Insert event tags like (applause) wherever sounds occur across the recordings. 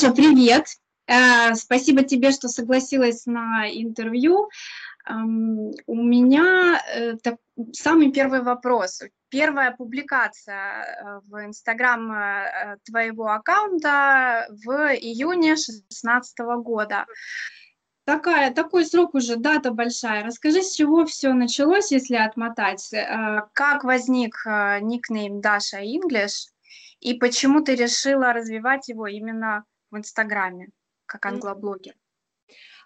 Даша, привет! Э, спасибо тебе, что согласилась на интервью. У меня э, самый первый вопрос. Первая публикация э, в Инстаграм твоего аккаунта в июне 2016 года. Такая, такой срок уже, дата большая. Расскажи, с чего все началось, если отмотать. Как возник никнейм Даша English и почему ты решила развивать его именно в Инстаграме, как англоблогер?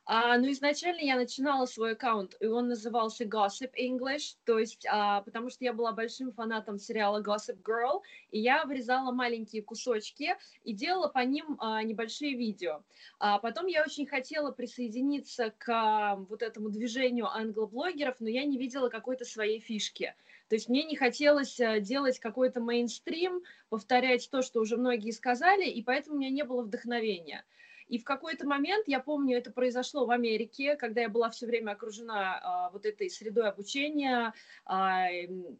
А, ну, изначально я начинала свой аккаунт, и он назывался Gossip English, то есть, а, потому что я была большим фанатом сериала Gossip Girl, и я вырезала маленькие кусочки и делала по ним а, небольшие видео. А потом я очень хотела присоединиться к а, вот этому движению англоблогеров, но я не видела какой-то своей фишки. То есть мне не хотелось э, делать какой-то мейнстрим, повторять то, что уже многие сказали, и поэтому у меня не было вдохновения. И в какой-то момент, я помню, это произошло в Америке, когда я была все время окружена а, вот этой средой обучения, а,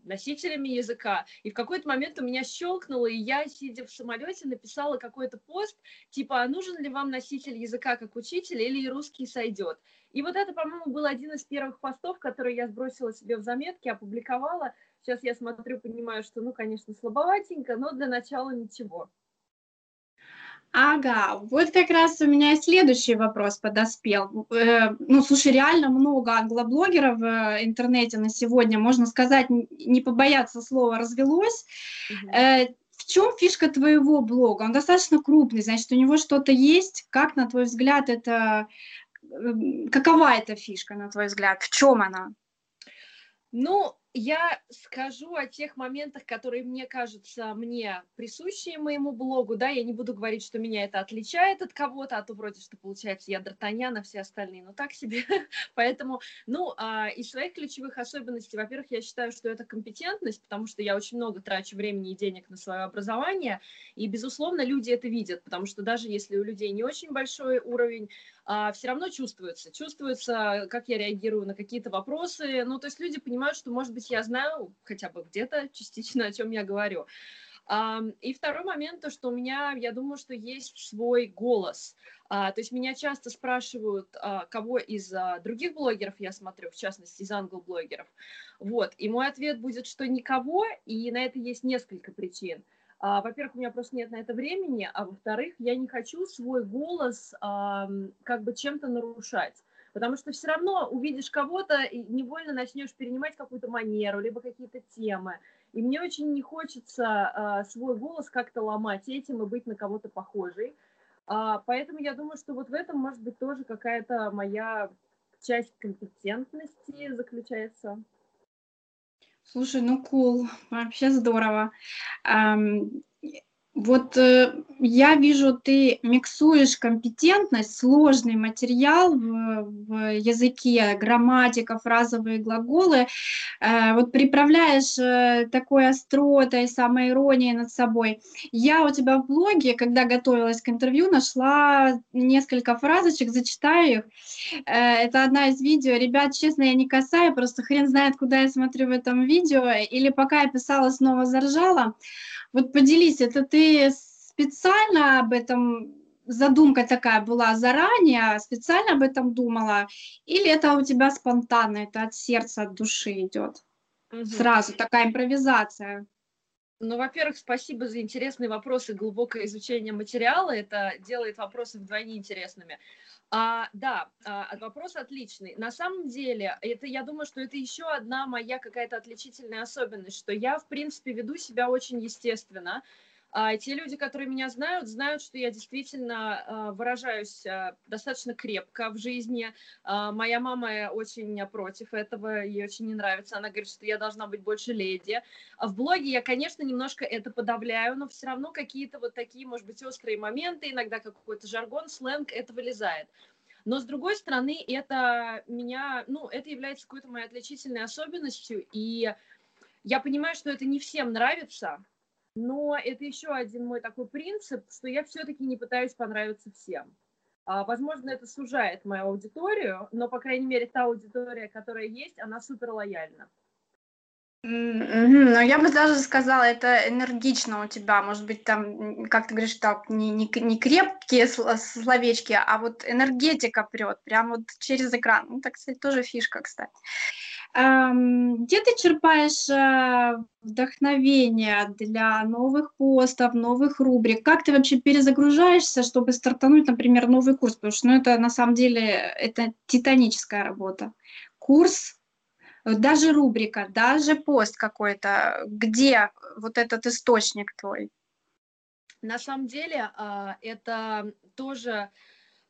носителями языка. И в какой-то момент у меня щелкнуло, и я, сидя в самолете, написала какой-то пост, типа, а нужен ли вам носитель языка как учитель или и русский сойдет? И вот это, по-моему, был один из первых постов, который я сбросила себе в заметки, опубликовала. Сейчас я смотрю, понимаю, что, ну, конечно, слабоватенько, но для начала ничего. Ага, вот как раз у меня следующий вопрос подоспел. Э, ну, слушай, реально много англоблогеров в интернете на сегодня, можно сказать, не побояться слова, развелось. Угу. В чем фишка твоего блога? Он достаточно крупный, значит, у него что-то есть. Как, на твой взгляд, это... Эм, какова эта фишка, на твой взгляд? В чем она? Ну, я скажу о тех моментах, которые мне кажутся мне присущие моему блогу, да, я не буду говорить, что меня это отличает от кого-то, а то вроде что получается я Д'Артаньян, а все остальные, ну так себе, (laughs) поэтому, ну, а, из своих ключевых особенностей, во-первых, я считаю, что это компетентность, потому что я очень много трачу времени и денег на свое образование, и, безусловно, люди это видят, потому что даже если у людей не очень большой уровень, а, все равно чувствуется, чувствуется, как я реагирую на какие-то вопросы, ну, то есть люди понимают, что, может быть, быть, я знаю хотя бы где-то частично, о чем я говорю. И второй момент, то, что у меня, я думаю, что есть свой голос. А, то есть меня часто спрашивают, а, кого из а, других блогеров я смотрю, в частности, из англоблогеров. Вот, и мой ответ будет, что никого, и на это есть несколько причин. Во-первых, у меня просто нет на это времени, а во-вторых, я не хочу свой голос как бы чем-то нарушать. Потому что все равно увидишь кого-то и невольно начнешь перенимать какую-то манеру, либо какие-то темы. И мне очень не хочется э, свой голос как-то ломать этим и быть на кого-то похожей. А, поэтому я думаю, что вот в этом может быть тоже какая-то моя часть компетентности заключается. Слушай, ну cool, вообще здорово. Вот э, я вижу, ты миксуешь компетентность, сложный материал в, в языке, грамматика, фразовые глаголы, э, вот приправляешь э, такой остротой, самоиронией над собой. Я у тебя в блоге, когда готовилась к интервью, нашла несколько фразочек, зачитаю их. Э, это одна из видео. Ребят, честно, я не касаю, просто хрен знает, куда я смотрю в этом видео, или пока я писала, снова заржала. Вот поделись, это ты специально об этом задумка такая была заранее, специально об этом думала, или это у тебя спонтанно, это от сердца, от души идет? Угу. Сразу такая импровизация. Ну, во-первых, спасибо за интересные вопросы, глубокое изучение материала. Это делает вопросы вдвойне интересными. А, да, а, вопрос отличный. На самом деле, это, я думаю, что это еще одна моя какая-то отличительная особенность, что я, в принципе, веду себя очень естественно. А те люди, которые меня знают, знают, что я действительно а, выражаюсь а, достаточно крепко в жизни. А, моя мама очень против этого, ей очень не нравится. Она говорит, что я должна быть больше леди. В блоге я, конечно, немножко это подавляю, но все равно какие-то вот такие, может быть, острые моменты, иногда какой-то жаргон, сленг, это вылезает. Но с другой стороны, это меня, ну, это является какой-то моей отличительной особенностью, и я понимаю, что это не всем нравится, но это еще один мой такой принцип, что я все-таки не пытаюсь понравиться всем. А, возможно, это сужает мою аудиторию, но, по крайней мере, та аудитория, которая есть, она супер лояльна. Ну, я бы даже сказала, это энергично у тебя. Может быть, там, как ты говоришь, так, не, не, не крепкие словечки, а вот энергетика прет прямо вот через экран. Ну, так, кстати, тоже фишка, кстати. Где ты черпаешь э, вдохновение для новых постов, новых рубрик? Как ты вообще перезагружаешься, чтобы стартануть, например, новый курс? Потому что ну, это на самом деле это титаническая работа. Курс, даже рубрика, даже пост какой-то, где вот этот источник твой? На самом деле а, это тоже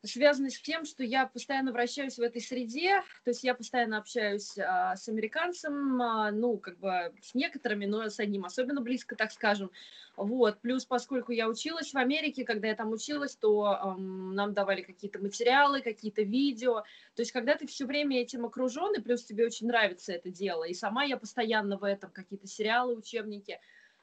связано с тем, что я постоянно вращаюсь в этой среде, то есть я постоянно общаюсь а, с американцем, а, ну, как бы с некоторыми, но с одним особенно близко, так скажем. Вот, плюс, поскольку я училась в Америке, когда я там училась, то эм, нам давали какие-то материалы, какие-то видео, то есть когда ты все время этим окружен, и плюс тебе очень нравится это дело, и сама я постоянно в этом, какие-то сериалы, учебники,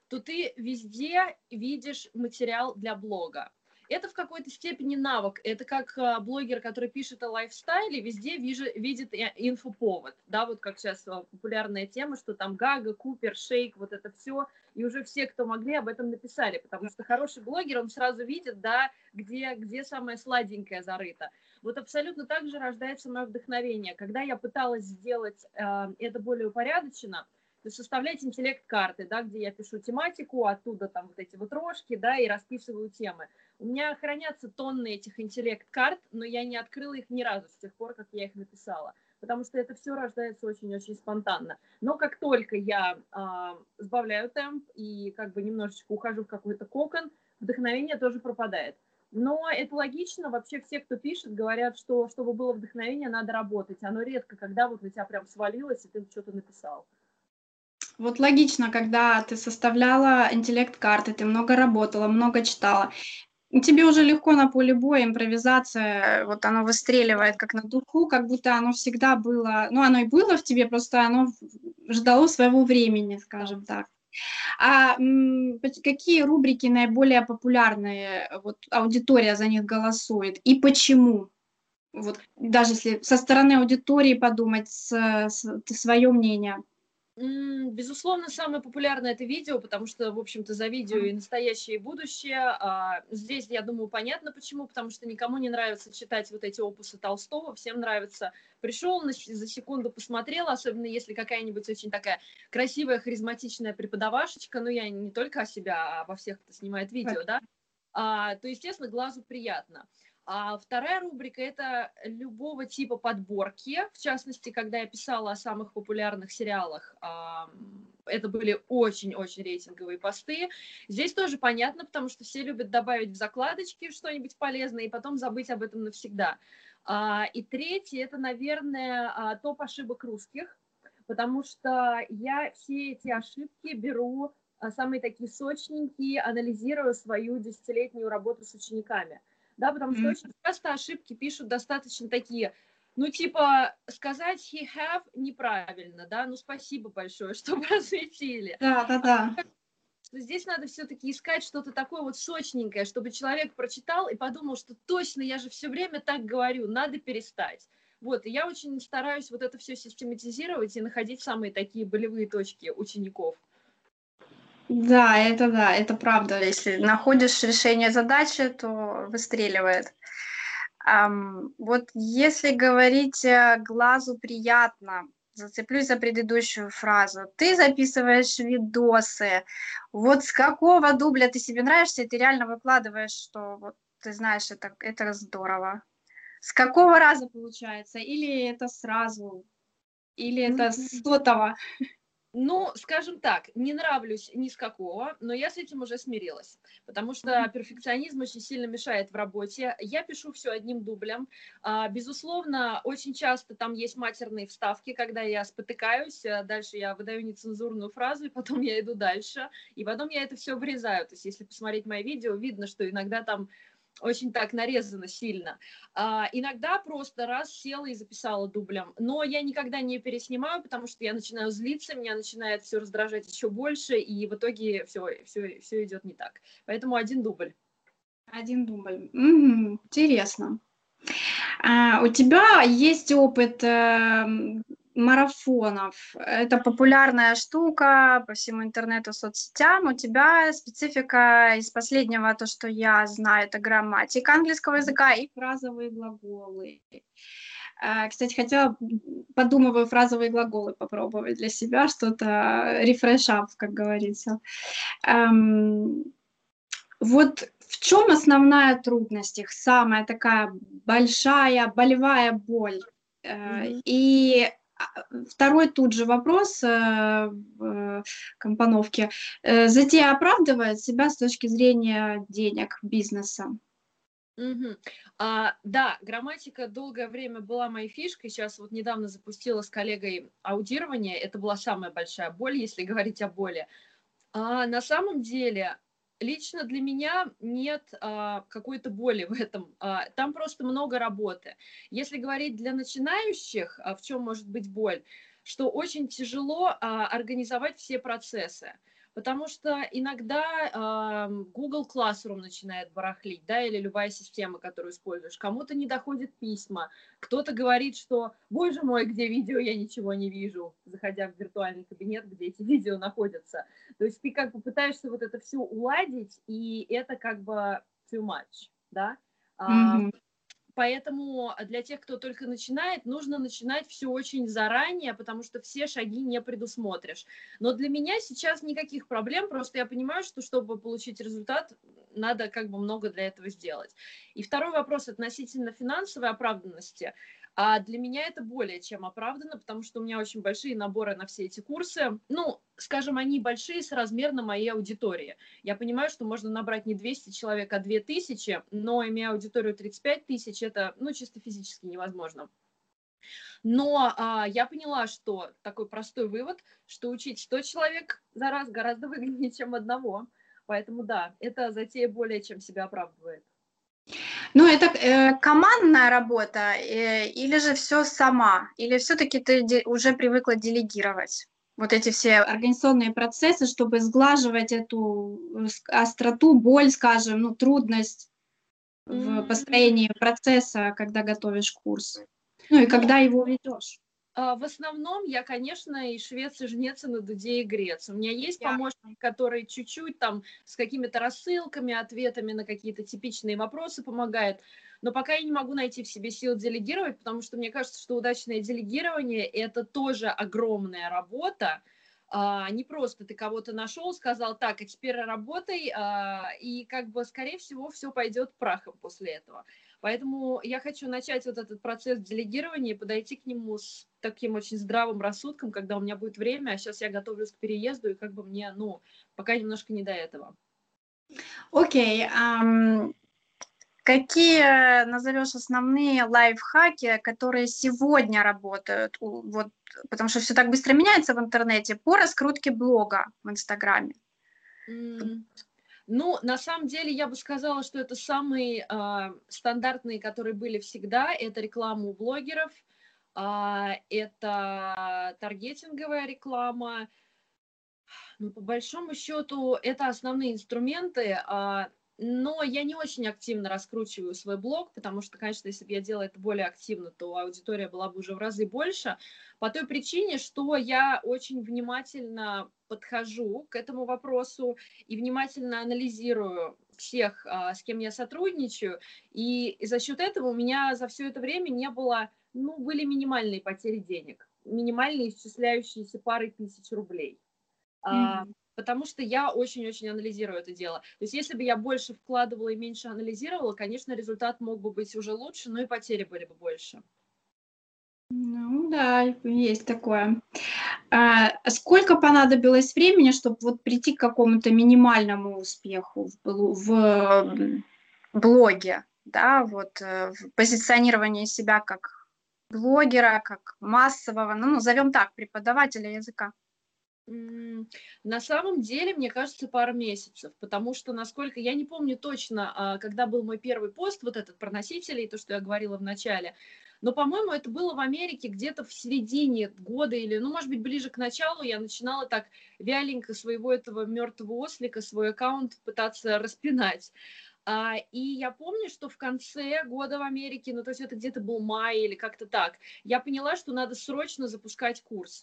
то ты везде видишь материал для блога это в какой-то степени навык. Это как а, блогер, который пишет о лайфстайле, везде вижу, видит инфоповод. Да, вот как сейчас а, популярная тема, что там Гага, Купер, Шейк, вот это все. И уже все, кто могли, об этом написали. Потому что хороший блогер, он сразу видит, да, где, где самое сладенькое зарыто. Вот абсолютно так же рождается мое вдохновение. Когда я пыталась сделать э, это более упорядоченно, составлять интеллект-карты, да, где я пишу тематику, оттуда там вот эти вот рожки, да, и расписываю темы. У меня хранятся тонны этих интеллект-карт, но я не открыла их ни разу с тех пор, как я их написала, потому что это все рождается очень-очень спонтанно. Но как только я э, сбавляю темп и как бы немножечко ухожу в какой-то кокон, вдохновение тоже пропадает. Но это логично. Вообще все, кто пишет, говорят, что чтобы было вдохновение, надо работать. Оно редко, когда вот у тебя прям свалилось, и ты что-то написал. Вот логично, когда ты составляла интеллект-карты, ты много работала, много читала. Тебе уже легко на поле боя, импровизация, вот оно выстреливает как на духу, как будто оно всегда было, ну оно и было в тебе, просто оно ждало своего времени, скажем так. А какие рубрики наиболее популярные, вот аудитория за них голосует, и почему? Вот даже если со стороны аудитории подумать, с, с, свое мнение. Безусловно, самое популярное это видео, потому что, в общем-то, за видео и настоящее, и будущее. А здесь, я думаю, понятно почему, потому что никому не нравится читать вот эти опусы Толстого, всем нравится. Пришел, за секунду посмотрел, особенно если какая-нибудь очень такая красивая, харизматичная преподавашечка, ну, я не только о себя, а обо всех, кто снимает видео, да, а, то, естественно, глазу приятно. А вторая рубрика – это любого типа подборки. В частности, когда я писала о самых популярных сериалах, это были очень-очень рейтинговые посты. Здесь тоже понятно, потому что все любят добавить в закладочки что-нибудь полезное и потом забыть об этом навсегда. А, и третье – это, наверное, а, топ ошибок русских, потому что я все эти ошибки беру самые такие сочненькие, анализирую свою десятилетнюю работу с учениками – да, потому что mm-hmm. очень часто ошибки пишут достаточно такие, ну, типа, сказать he have неправильно, да, ну, спасибо большое, (laughs) что просветили. Да, да, да. Здесь надо все-таки искать что-то такое вот сочненькое, чтобы человек прочитал и подумал, что точно, я же все время так говорю, надо перестать. Вот, и я очень стараюсь вот это все систематизировать и находить самые такие болевые точки учеников. Да, это да, это правда. Если находишь решение задачи, то выстреливает. Ам, вот если говорить э, глазу приятно, зацеплюсь за предыдущую фразу. Ты записываешь видосы. Вот с какого дубля ты себе нравишься, и ты реально выкладываешь, что вот ты знаешь, это, это здорово. С какого раза получается? Или это сразу? Или это с сотого? Ну, скажем так, не нравлюсь ни с какого, но я с этим уже смирилась, потому что перфекционизм очень сильно мешает в работе. Я пишу все одним дублем. А, безусловно, очень часто там есть матерные вставки, когда я спотыкаюсь, а дальше я выдаю нецензурную фразу, и потом я иду дальше, и потом я это все вырезаю. То есть, если посмотреть мои видео, видно, что иногда там очень так нарезано сильно. А, иногда просто раз села и записала дублем, но я никогда не переснимаю, потому что я начинаю злиться, меня начинает все раздражать еще больше, и в итоге все, все, все идет не так. Поэтому один дубль. Один дубль. Угу, интересно. А, у тебя есть опыт э, марафонов. Это популярная штука по всему интернету, соцсетям. У тебя специфика из последнего, то, что я знаю, это грамматика английского языка и фразовые глаголы. Э, кстати, хотела, подумываю, фразовые глаголы попробовать для себя, что-то рефрешап, как говорится. Эм, вот в чем основная трудность их, самая такая большая болевая боль? Mm-hmm. И второй тут же вопрос э, в компоновке. Затея оправдывает себя с точки зрения денег, бизнеса? Угу. А, да, грамматика долгое время была моей фишкой. Сейчас вот недавно запустила с коллегой аудирование. Это была самая большая боль, если говорить о боли. А на самом деле, лично для меня нет а, какой-то боли (laughs) в этом. А, там просто много работы. Если говорить для начинающих, а, в чем может быть боль, что очень тяжело а, организовать все процессы потому что иногда э, Google Classroom начинает барахлить, да, или любая система, которую используешь. Кому-то не доходят письма, кто-то говорит, что, боже мой, где видео, я ничего не вижу, заходя в виртуальный кабинет, где эти (laughs) видео находятся. То есть ты как бы пытаешься вот это все уладить, и это как бы too much, да. Mm-hmm. Поэтому для тех, кто только начинает, нужно начинать все очень заранее, потому что все шаги не предусмотришь. Но для меня сейчас никаких проблем, просто я понимаю, что чтобы получить результат, надо как бы много для этого сделать. И второй вопрос относительно финансовой оправданности. А для меня это более чем оправдано, потому что у меня очень большие наборы на все эти курсы. Ну, скажем, они большие с размером моей аудитории. Я понимаю, что можно набрать не 200 человек, а 2000, но имея аудиторию 35 тысяч, это, ну, чисто физически невозможно. Но а, я поняла, что такой простой вывод, что учить 100 человек за раз гораздо выгоднее, чем одного. Поэтому да, это затея более чем себя оправдывает. Ну, это э, командная работа э, или же все сама? Или все-таки ты уже привыкла делегировать? Вот эти все организационные процессы, чтобы сглаживать эту э, остроту, боль, скажем, ну, трудность в построении процесса, когда готовишь курс. Ну и ну, когда его ведешь. А, в основном я, конечно, и швец, и жнец, и на дуде, и грец. У меня есть помощник, который чуть-чуть там с какими-то рассылками, ответами на какие-то типичные вопросы помогает. Но пока я не могу найти в себе сил делегировать, потому что мне кажется, что удачное делегирование – это тоже огромная работа, а, не просто ты кого-то нашел, сказал, так, а теперь работай, а, и как бы, скорее всего, все пойдет прахом после этого. Поэтому я хочу начать вот этот процесс делегирования и подойти к нему с таким очень здравым рассудком, когда у меня будет время, а сейчас я готовлюсь к переезду, и как бы мне, ну, пока немножко не до этого. Окей. Okay, um, какие назовешь основные лайфхаки, которые сегодня работают, вот, потому что все так быстро меняется в интернете, по раскрутке блога в Инстаграме? Mm. Ну, на самом деле, я бы сказала, что это самые э, стандартные, которые были всегда. Это реклама у блогеров, э, это таргетинговая реклама. Ну, по большому счету, это основные инструменты. Э, но я не очень активно раскручиваю свой блог, потому что, конечно, если бы я делала это более активно, то аудитория была бы уже в разы больше, по той причине, что я очень внимательно подхожу к этому вопросу и внимательно анализирую всех, а, с кем я сотрудничаю, и за счет этого у меня за все это время не было, ну, были минимальные потери денег, минимальные исчисляющиеся пары тысяч рублей. Mm-hmm потому что я очень-очень анализирую это дело. То есть если бы я больше вкладывала и меньше анализировала, конечно, результат мог бы быть уже лучше, но и потери были бы больше. Ну да, есть такое. А сколько понадобилось времени, чтобы вот прийти к какому-то минимальному успеху в, в блоге, да, вот э, в позиционировании себя как блогера, как массового, ну, назовем так, преподавателя языка? На самом деле, мне кажется, пару месяцев, потому что, насколько я не помню точно, а, когда был мой первый пост, вот этот про носителей, то, что я говорила в начале, но, по-моему, это было в Америке где-то в середине года или, ну, может быть, ближе к началу я начинала так вяленько своего этого мертвого ослика, свой аккаунт пытаться распинать. А, и я помню, что в конце года в Америке, ну, то есть это где-то был май или как-то так, я поняла, что надо срочно запускать курс.